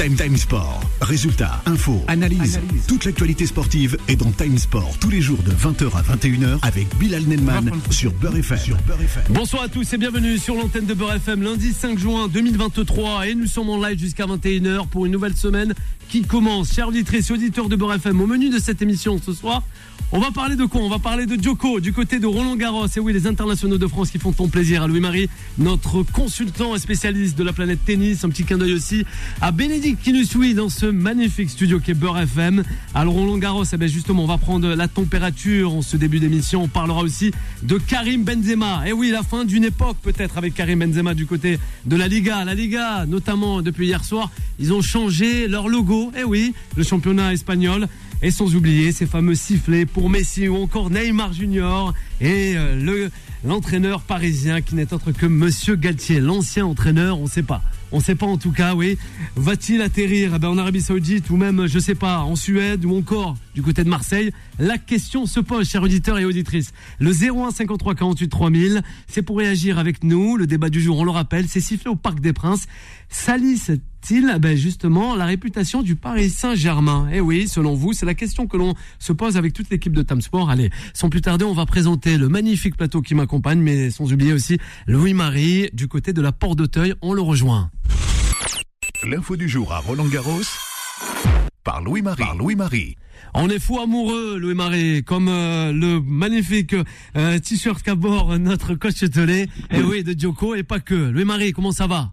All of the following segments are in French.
Time Time Sport. Résultats, infos, analyse. Toute l'actualité sportive est dans Time Sport tous les jours de 20h à 21h avec Bilal Nenman sur Beurre FM. Bonsoir à tous et bienvenue sur l'antenne de Beurre FM lundi 5 juin 2023 et nous sommes en live jusqu'à 21h pour une nouvelle semaine qui commence. Chers auditrices et auditeurs de Beurre FM, au menu de cette émission ce soir, on va parler de quoi? On va parler de Djoko du côté de Roland Garros. Et oui, les internationaux de France qui font ton plaisir à Louis-Marie, notre consultant et spécialiste de la planète tennis. Un petit clin d'œil aussi à Bénédicte qui nous suit dans ce magnifique studio qui est Beurre FM. Alors Roland Garros, eh bien justement, on va prendre la température en ce début d'émission. On parlera aussi de Karim Benzema. Et oui, la fin d'une époque peut-être avec Karim Benzema du côté de la Liga. La Liga, notamment depuis hier soir, ils ont changé leur logo. Et oui, le championnat espagnol. Et sans oublier ces fameux sifflets pour Messi ou encore Neymar Junior et euh, le l'entraîneur parisien qui n'est autre que Monsieur Galtier, l'ancien entraîneur, on ne sait pas. On ne sait pas en tout cas, oui. Va-t-il atterrir eh ben, en Arabie Saoudite ou même, je ne sais pas, en Suède ou encore du côté de Marseille? La question se pose, chers auditeurs et auditrices. Le 01 53 48 3000, c'est pour réagir avec nous. Le débat du jour, on le rappelle, c'est sifflé au Parc des Princes. Salisse-t-il eh ben, justement la réputation du Paris Saint-Germain? Eh oui, selon vous, c'est la question que l'on se pose avec toute l'équipe de Tam Sport. Allez, sans plus tarder, on va présenter le magnifique plateau qui m'accompagne, mais sans oublier aussi Louis-Marie du côté de la Porte d'Auteuil. On le rejoint. L'info du jour à Roland Garros par Louis-Marie. Louis-Marie. On est fou amoureux, Louis-Marie, comme euh, le magnifique euh, t-shirt qu'a bord notre coach Telé. Et oui, de Djoko, et pas que. Louis-Marie, comment ça va?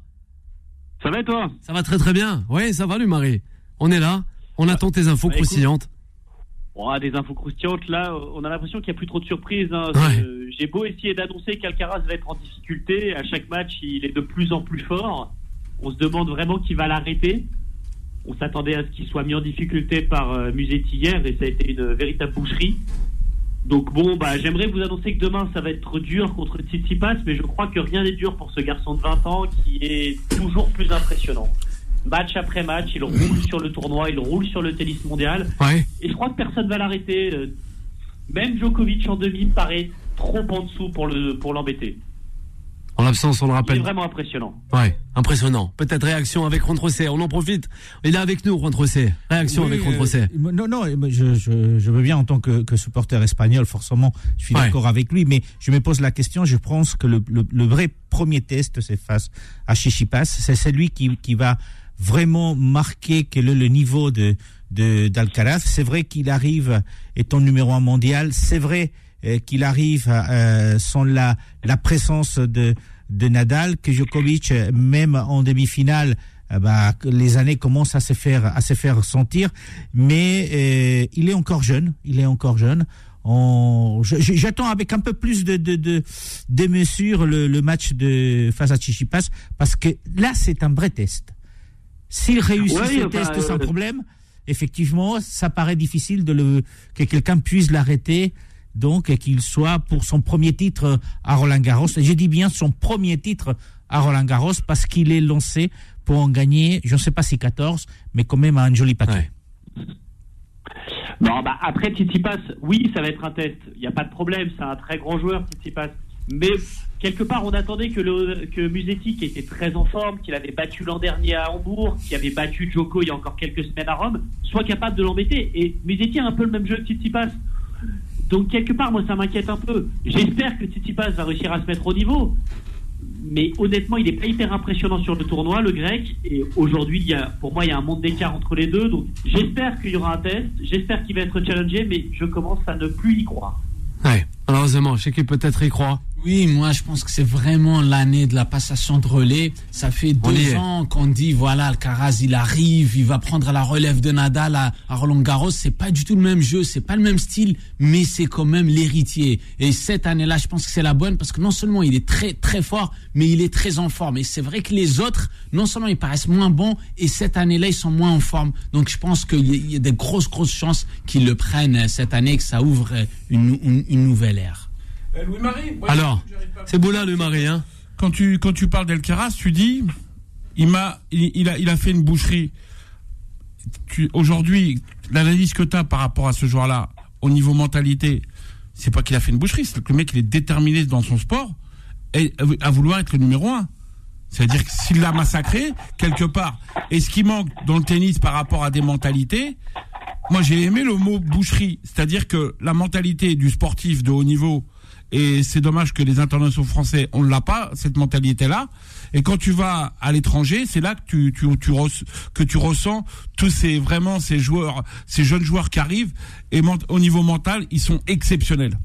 Ça va et toi? Ça va très très bien. Oui, ça va, Louis-Marie. On est là. On attend tes infos Bah, croustillantes. On a des infos croustillantes là. On a l'impression qu'il n'y a plus trop de surprises. hein. Ouais. Euh, J'ai beau essayer d'annoncer qu'Alcaraz va être en difficulté. À chaque match, il est de plus en plus fort. On se demande vraiment qui va l'arrêter. On s'attendait à ce qu'il soit mis en difficulté par euh, Musetti hier et ça a été une véritable boucherie. Donc bon, bah, j'aimerais vous annoncer que demain ça va être dur contre Tsitsipas, mais je crois que rien n'est dur pour ce garçon de 20 ans qui est toujours plus impressionnant. Match après match, il roule sur le tournoi, il roule sur le tennis mondial. Ouais. Et je crois que personne va l'arrêter. Euh, Même Djokovic en demi paraît trop en dessous pour le pour l'embêter. En l'absence, on le rappelle. vraiment impressionnant. Ouais, impressionnant. Peut-être réaction avec Trocé. On en profite. Il est avec nous, Trocé. Réaction Oui, avec euh, Trocé. non, non, je, je, je veux bien en tant que, que supporter espagnol, forcément, je suis Ouais. d'accord avec lui, mais je me pose la question, je pense que le, le, le vrai premier test, c'est face à Chichipas, c'est celui qui, qui va vraiment marquer quel est le niveau de de- d'Alcaraz. C'est vrai qu'il arrive étant numéro un mondial, c'est vrai qu'il arrive euh, sans la, la présence de, de Nadal, que Djokovic, euh, même en demi-finale, euh, bah, les années commencent à se faire à se faire sentir, mais euh, il est encore jeune, il est encore jeune. On- J'attends avec un peu plus de de, de, de mesure le, le match de face à Chichipas parce que là c'est un vrai test. S'il réussit Ouais, ce test sans euh, problème, effectivement, ça paraît difficile de le que quelqu'un puisse l'arrêter. Donc, qu'il soit pour son premier titre à Roland Garros. Et je dis bien son premier titre à Roland Garros parce qu'il est lancé pour en gagner, je ne sais pas si 14, mais quand même un joli paquet. Ouais. Non, bah après Tsitsipas, oui, ça va être un test. Il n'y a pas de problème, c'est un très grand joueur Tsitsipas. Mais quelque part, on attendait que, le, que Musetti, qui était très en forme, qu'il avait battu l'an dernier à Hambourg, qui avait battu Djoko il y a encore quelques semaines à Rome, soit capable de l'embêter. Et Musetti a un peu le même jeu que Tsitsipas. Donc quelque part, moi, ça m'inquiète un peu. J'espère que Tsitsipas va réussir à se mettre au niveau. Mais honnêtement, il n'est pas hyper impressionnant sur le tournoi, le grec. Et aujourd'hui, il y a, pour moi, il y a un monde d'écart entre les deux. Donc j'espère qu'il y aura un test. J'espère qu'il va être challengé, mais je commence à ne plus y croire. Ouais. Malheureusement, je sais qu'il peut-être y croit. Oui, moi je pense que c'est vraiment l'année de la passation de relais. Ça fait On deux ans qu'on dit voilà, Alcaraz il arrive, il va prendre la relève de Nadal à, à Roland Garros. C'est pas du tout le même jeu, c'est pas le même style, mais c'est quand même l'héritier. Et cette année-là, je pense que c'est la bonne parce que non seulement il est très très fort, mais il est très en forme. Et c'est vrai que les autres, non seulement ils paraissent moins bons, et cette année-là ils sont moins en forme. Donc je pense qu'il y, a- des grosses grosses chances qu'ils le prennent cette année, et que ça ouvre une, une, une nouvelle ère. Euh, Louis-Marie ouais, Alors, c'est beau là, Louis-Marie, hein quand tu quand tu parles d'Elcaraz, tu dis il m'a il, il a il a fait une boucherie. Aujourd'hui l'analyse que tu as par rapport à ce joueur-là au niveau mentalité, c'est pas qu'il a fait une boucherie, c'est que le mec il est déterminé dans son sport et à vouloir être le numéro un. C'est-à-dire que s'il l'a massacré, quelque part. Et ce qui manque dans le tennis par rapport à des mentalités, moi j'ai aimé le mot boucherie. C'est-à-dire que la mentalité du sportif de haut niveau, et c'est dommage que les internationaux français, on ne l'a pas, cette mentalité-là. Et quand tu vas à l'étranger, c'est là que tu, tu, tu res- que tu ressens tous ces, vraiment, ces joueurs, ces jeunes joueurs qui arrivent. Et au niveau mental, ils sont exceptionnels.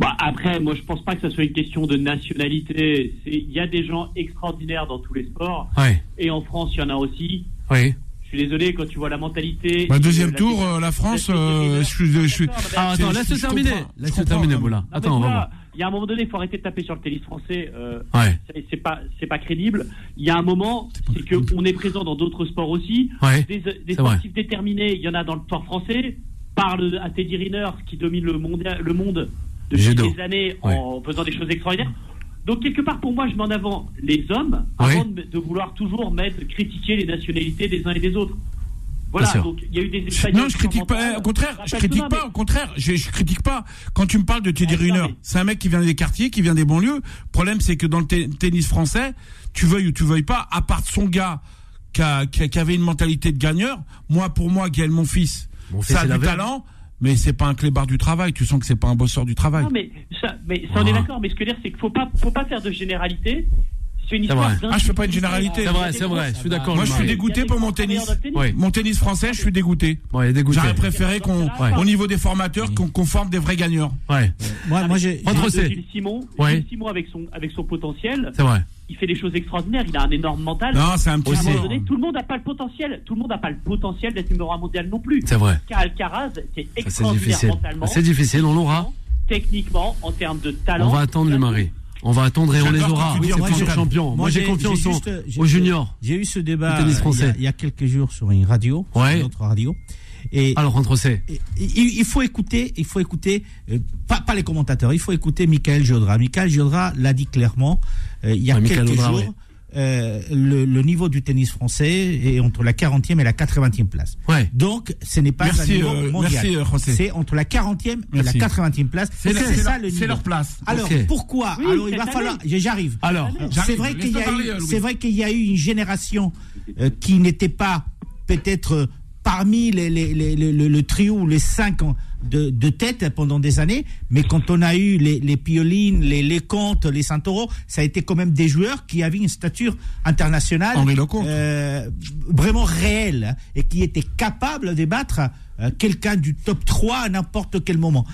Bah, après, moi, je pense pas que ça soit une question de nationalité. Il y a des gens extraordinaires dans tous les sports. Ouais, Et en France, il y en a aussi. ouais. Je suis désolé, quand tu vois la mentalité. Bah, deuxième la- tour, euh, la France, euh, je je Ah, attends, je- laisse-le terminer. Laisse-le comprends, terminer, Boula. Attends, on va. Il y a un moment donné, il faut arrêter de taper sur le tennis français. euh, Ouais, c'est- pas, c'est pas crédible. Il y a un moment, c'est que on est présent dans d'autres sports aussi. ouais. Des, des C'est vrai. sportifs déterminés, il y en a dans le sport français. Parle à Teddy Riner, qui domine le monde, le monde depuis Judo. des années en faisant des choses extraordinaires. Donc quelque part, pour moi, je mets en avant les hommes Oui. avant de, de vouloir toujours mettre, critiquer les nationalités des uns et des autres. Voilà. Donc il y a eu des. Non, je critique pas. Au contraire, je critique pas. Au contraire, je, je critique pas. Quand tu me parles de Teddy Ah, Riner, mais- c'est un mec qui vient des quartiers, qui vient des banlieues. Le problème, c'est que dans le te- tennis français, tu veuilles ou tu veuilles pas, à part son gars qui, a- qui a- qui avait une mentalité de gagneur, moi, pour moi, Gaël, mon fils, Mon fils, ça a du talent, mais c'est pas un clébard du travail. Tu sens que c'est pas un bosseur du travail. Non, mais ça, mais ça on est Ah. d'accord. Mais ce que je veux dire, c'est qu'il faut pas, faut pas faire de généralité. C'est une histoire. vrai. Ah, je fais pas une généralité. C'est vrai, c'est vrai, je suis d'accord. Moi, je suis dégoûté pour mon tennis. Oui. Mon tennis français, je suis dégoûté. Ouais. J'aurais préféré qu'on, Ouais. au niveau des formateurs, qu'on qu'on forme des vrais gagneurs. Ouais, Moi, moi, j'ai. Simon, Ouais. Simon avec son, avec son potentiel, c'est vrai. Il fait des choses extraordinaires. Il a un énorme mental. Non, c'est un petit À un Aussi. moment peu. donné, tout le monde n'a pas le potentiel. Tout le monde n'a pas le potentiel d'être numéro un mondial non plus. C'est vrai. Car Alcaraz, c'est extraordinaire difficile. mentalement. C'est difficile, on l'aura. Techniquement, en termes de talent. On va attendre le mari. On va attendre et on les aura. dis C'est en futur mondial. champion. Moi, j'ai confiance en- aux juniors. J'ai eu ce débat tennis euh, français. il y a- il y, a quelques jours sur une radio, Ouais. sur une autre radio. Et Alors, entre c'est. et- il, il faut écouter, il faut écouter, euh, pas, pas les commentateurs, il faut écouter Michael Giodra. Michael Giodra l'a dit clairement il y a Ouais, quelques Giodra, jours. oui. euh, le, le niveau du tennis français est entre la 40e et la 80e place. Ouais. Donc, ce n'est pas un Merci, niveau euh, mondial. merci, euh, José. C'est entre la 40e et Merci. la 80e place. C'est ça le c'est leur place. Alors, Ok. pourquoi Oui, Alors, il va falloir. J'arrive. Alors, C'est vrai qu'il y, Laisse-le a parler, eu- euh, Louis. c'est vrai qu'il y a eu une génération euh, qui n'était pas peut-être euh, parmi les, les- les- les- le, le trio ou les cinq en- de, de tête pendant des années, mais quand on a eu les, les Piolines, les Lecomte, les Santoro, ça a été quand même des joueurs qui avaient une stature internationale euh, vraiment réelle hein, et qui étaient capables de battre euh, quelqu'un du top 3 à n'importe quel moment.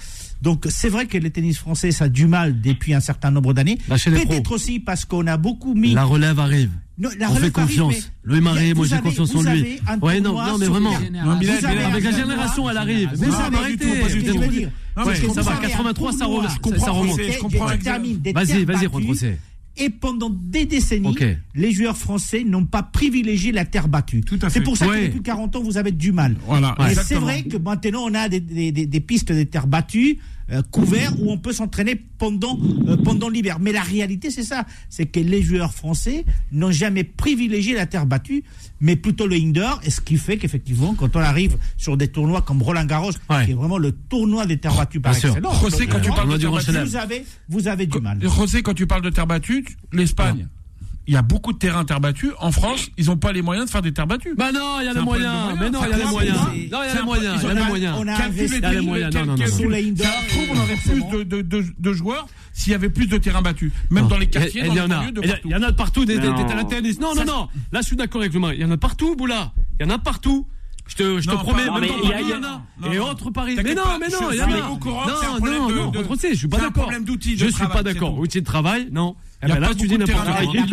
Donc c'est vrai que le tennis français ça a du mal depuis un certain nombre d'années. Pros. Peut-être aussi parce qu'on a beaucoup mis La relève arrive. non, la On fait arrive, confiance. mais Louis vous moi j'ai confiance en lui. Ouais, non, non, mais vraiment. Non, un Avec la génération, elle arrive. Mais ça. Non, Ouais, mais ça va, c'est un 83, ça ça remonte. Je comprends Vas-y, vas-y, battues. Et pendant des décennies, les joueurs français n'ont pas privilégié la terre battue. Tout à C'est pour ça Ouais. que depuis 40 ans, vous avez du mal. Voilà, Mais c'est vrai que maintenant, on a des, des- des- des pistes de terre battue euh, couvertes où on peut s'entraîner pendant, euh, pendant l'hiver. Mais la réalité, c'est ça. C'est que les joueurs français n'ont jamais privilégié la terre battue, mais plutôt le indoor. Et ce qui fait qu'effectivement, quand on arrive sur des tournois comme Roland Garros, Ouais. qui est vraiment le tournoi des terres battues par excellence, José, quand tu Euh, parles on a de terre battue, vous avez, vous avez du mal. José, quand tu parles de terre battue, tu- l'Espagne, il y a beaucoup de terrains terre battue. En France, ils n'ont pas les moyens de faire des terres battues. Bah non, il y a les moyens. moyens. Mais non, il y a les moyens. Non, il y a les moyens. Il y a les moyens. on a investi- les Il y a les prix, moyens. Non, non, non, Sur les on aurait plus de, de, de, de joueurs s'il y avait plus de terrains battus. Même Non. dans les quartiers, dans il y les en a. banlieues, de Il y a- partout. Il y en a de partout des, des, Non. des terrains de tennis. Non, non, non. Là, je suis d'accord avec le. Il y en a partout, Boula. Il y en a partout. Je te, je te Non, promets, pas- même dans Paris, il y en a. Non, Et non. autre Paris. Mais non, mais non, il y en a. Non, non, de- non, je suis pas d'accord. Je suis pas d'accord. Outil de travail, non. Eh Il y a ben là, pas tu dis beaucoup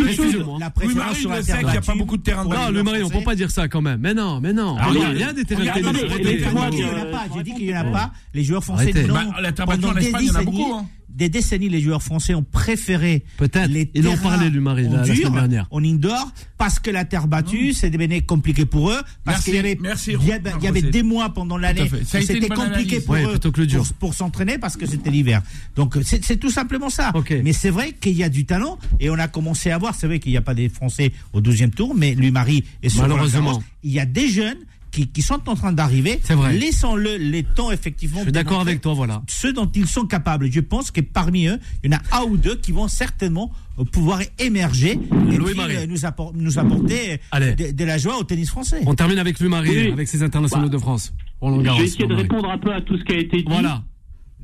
de. Excuse-moi. La préférence sur la terre qu'il n'y a pas beaucoup de terrains de Non, le mari, on peut français. pas dire ça quand même. Mais non, mais non. Ah, Il y a- il a des terrains de J'ai dit qu'il n'y en euh, a pas. J'ai dit qu'il n'y en a Bon. pas. Les joueurs français non. Bah, la terre battue en Espagne, il y en a beaucoup, hein. Des décennies, les joueurs français ont préféré Peut-être. les Ils parlaient, lui, Marie, en la- semaine dernière. en indoor, parce que la terre battue, c'est devenu compliqué pour eux, parce qu'il y avait, merci, il y avait, il y avait José. des mois pendant l'année c'était compliqué pour Ouais, eux plutôt que le dur. pour, pour s'entraîner parce que c'était l'hiver. Donc c'est tout simplement ça. Mais c'est vrai qu'il y a du talent et on a commencé à voir. C'est vrai qu'il n'y a pas des Français au 12e tour, mais lui Marie est sur Malheureusement. Il y a des jeunes qui, qui sont en train d'arriver. C'est vrai. Laissons-le les temps effectivement. Je suis d'accord avec toi, voilà. Ce dont ils sont capables. Je pense que parmi eux, il y en a un ou deux qui vont certainement euh, pouvoir émerger et Louis puis, Marie. euh, nous, appor- nous apporter Allez. de, de la joie au tennis français. On termine avec Louis Marie, Oui. avec ses internationaux Bah, de France. Roland Je vais essayer de répondre un peu à tout ce qui a été dit. Voilà.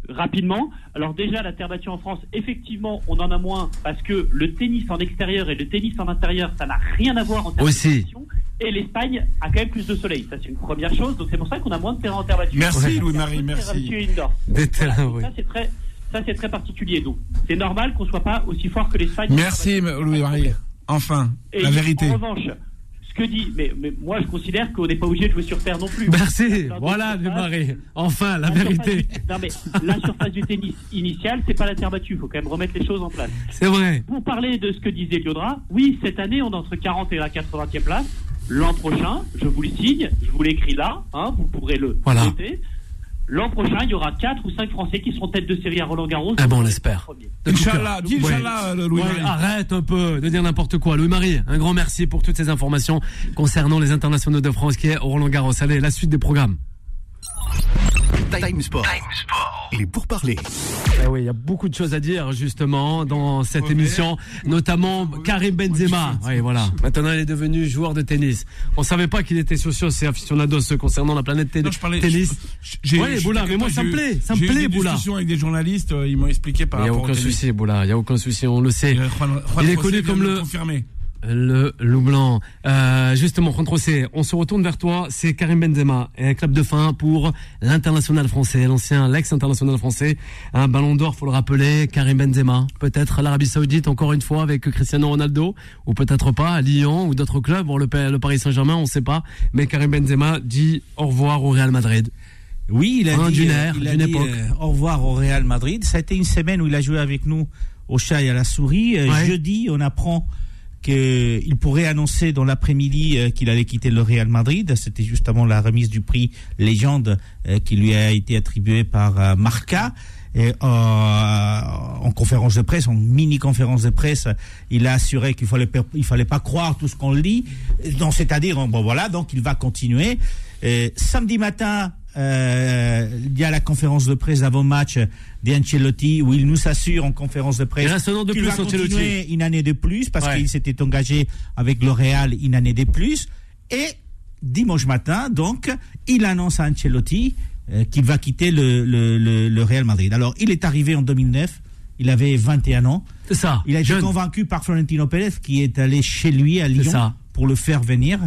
rapidement. Alors déjà, la terre battue en France, effectivement, on en a moins parce que le tennis en extérieur et le tennis en intérieur, ça n'a rien à voir en termes Aussi. de. Et l'Espagne a quand même plus de soleil. Ça, c'est une première chose. Donc c'est pour ça qu'on a moins de terrain en terre battue. Merci. Louis-Marie, merci. Voilà. Donc oui. Ça, c'est très, ça, c'est très particulier. Donc c'est normal qu'on soit pas aussi fort que l'Espagne. Merci, Louis-Marie. Enfin, Et la vérité. En revanche, ce que dit, mais, mais moi je considère qu'on n'est pas obligé de jouer sur terre non plus. Merci. Voilà, d'autres Louis surfaces, Marie. Enfin, la vérité. du- non mais la surface du tennis initial, c'est pas la terre battue. Il faut quand même remettre les choses en place. C'est vrai. Pour parler de ce que disait Liodra, oui, cette année, on est entre 40 et la 80e place. L'an prochain, je vous le signe, je vous l'écris là, hein, vous pourrez le Voilà. noter. L'an prochain, il y aura 4 ou 5 Français qui seront tête de série à Roland Garros. Ah bon, on l'espère. Inch'Allah, dis Ouais, Louis-Marie. arrête un peu de dire n'importe quoi. Louis-Marie, un grand merci pour toutes ces informations concernant les internationaux de France qui est au Roland Garros. Allez, la suite des programmes. Time Sport. Les pourparlers. Eh oui, il y a beaucoup de choses à dire justement dans cette émission, notamment Karim Benzema. Oui, voilà. Maintenant, il est devenu joueur de tennis. On savait pas qu'il était socios et aficionados concernant la planète tennis. Non, je parlais. tennis. je- Boula, mais moi, ça me eu- plaît, ça me j'ai eu plaît, des Boula. discussions avec des journalistes, euh, ils m'ont expliqué par Il n'y a rapport aucun souci, Boula. Il n'y a aucun souci, on le sait. Et, Juan- Juan Il est connu comme le-. Le loup blanc. Euh, justement, Juan José, on se retourne vers toi. C'est Karim Benzema et un club de fin pour l'international français, l'ancien, l'ex-international français. Un ballon d'or, faut le rappeler. Karim Benzema. Peut-être l'Arabie Saoudite, encore une fois, avec Cristiano Ronaldo. Ou peut-être pas, à Lyon ou d'autres clubs. Bon, le, Paris Saint-Germain, on sait pas. Mais Karim Benzema dit au revoir au Real Madrid. Oui, il a Hein, dit, d'une euh, ère, il a d'une dit, époque. euh, au revoir au Real Madrid. Ça a été une semaine où il a joué avec nous au chat et à la souris. Euh, Ouais. Jeudi, on apprend qu'il pourrait annoncer dans l'après-midi euh, qu'il allait quitter le Real Madrid. C'était justement la remise du prix légende euh, qui lui a été attribué par euh, Marca. Et, en conférence de presse, en mini conférence de presse, il a assuré qu'il fallait il fallait pas croire tout ce qu'on lit. Donc c'est-à-dire bon voilà, donc il va continuer. Samedi matin, euh, il y a la conférence de presse d'avant-match d'Ancelotti où il nous assure en conférence de presse qu'il va Ancelotti. continuer une année de plus parce Ouais. qu'il s'était engagé avec le Real une année de plus. Et dimanche matin, donc, il annonce à Ancelotti euh, qu'il va quitter le, le, le, le Real Madrid. Alors, il est arrivé en 2009, il avait 21 ans. C'est ça. Il a été Jeune. convaincu par Florentino Pérez qui est allé chez lui à Lyon ça. Pour le faire venir.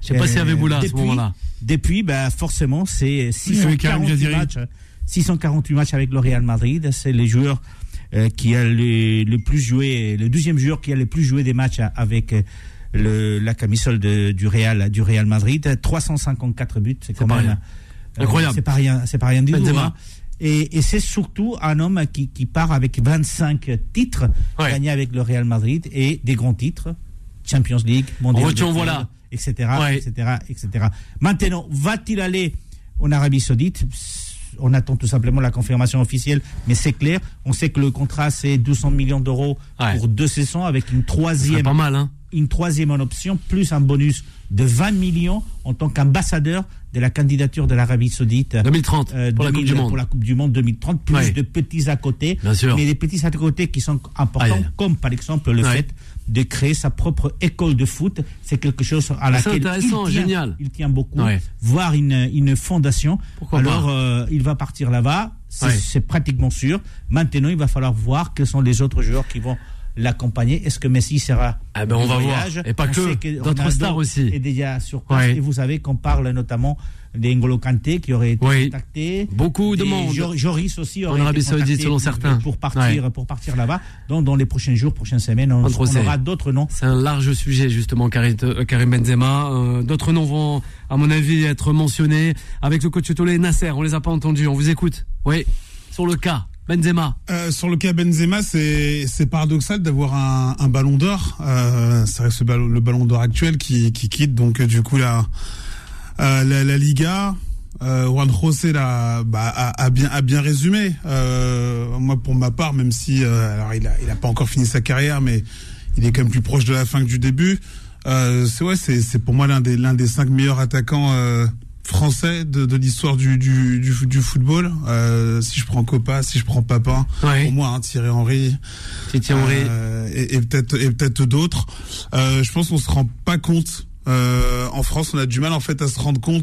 Je sais pas s'il y avait Boula à ce depuis- moment-là. Depuis, bah, forcément, c'est avec Karim 648 Jaziri. matchs, 648 matchs avec le Real Madrid. C'est le joueur euh, qui a le, le plus joué, le deuxième joueur qui a le plus joué des matchs avec euh, le, la camisole de, du Real, du Real Madrid. 354 buts, c'est quand pas même rien. euh, Incroyable. C'est pas rien, c'est pas rien du tout. Hein. Et, et c'est surtout un homme qui, qui part avec 25 titres Ouais. gagnés avec le Real Madrid et des grands titres, Champions League, Mondial, voilà. etc., Ouais. etc., etc. Maintenant, va-t-il aller en Arabie Saoudite? On attend tout simplement la confirmation officielle, mais c'est clair. On sait que le contrat c'est 200 millions d'euros Ouais. pour deux saisons avec une troisième pas mal, hein. Une troisième en option, plus un bonus de 20 millions en tant qu'ambassadeur de la candidature de l'Arabie Saoudite. 2030 euh, pour la 2000, Coupe du Monde. Pour la Coupe du Monde 2030, plus Ouais. de petits à côté. Bien sûr. Mais des petits à côté qui sont importants, comme par exemple le Ouais. fait de créer sa propre école de foot. C'est quelque chose à C'est laquelle intéressant, il tient, génial. il tient beaucoup. Ouais. Voir une, une fondation. Pourquoi Alors, euh, il va partir là-bas. C'est pratiquement sûr. Maintenant, il va falloir voir quels sont les autres joueurs qui vont l'accompagner. Est-ce que Messi sera Ah ben, on va voyage voir. Et pas On que, sait d'autres stars aussi. est déjà sur place. Ouais. Et vous savez qu'on parle notamment d'Engolo Kanté qui aurait été Oui. contacté. Beaucoup de monde. Jo- Joris aussi aurait En Arabie Saoudite, selon pour- certains. Pour partir, pour partir là-bas. Donc, dans les prochains jours, prochaines semaines, on, on aura d'autres noms. C'est un large sujet justement Karim, euh, Karim Benzema. Euh, D'autres noms vont, à mon avis, être mentionnés. Avec le coach Tolé et Nasser, on les a pas entendus. On vous écoute. Oui, sur le cas Benzema. Euh, sur le cas Benzema, c'est paradoxal d'avoir un, ballon d'or. Euh, c'est vrai que le ballon d'or actuel qui, qui quitte donc euh, du coup la la, Liga. Juan José l'a- bah, a, bien résumé. Moi pour ma part, même si euh, il a il a pas encore fini sa carrière, mais il est quand même plus proche de la fin que du début. C'est ouais, c'est pour moi l'un des cinq meilleurs attaquants français de, de l'histoire du, du, du, du football. Euh, si je prends Copa, si je prends Papin, Ouais. pour moi, hein, Thierry Henry, Henry. euh, et, et peut-être et peut-être d'autres. Euh, je pense qu'on se rend pas compte. Euh, en France, on a du mal en fait à se rendre compte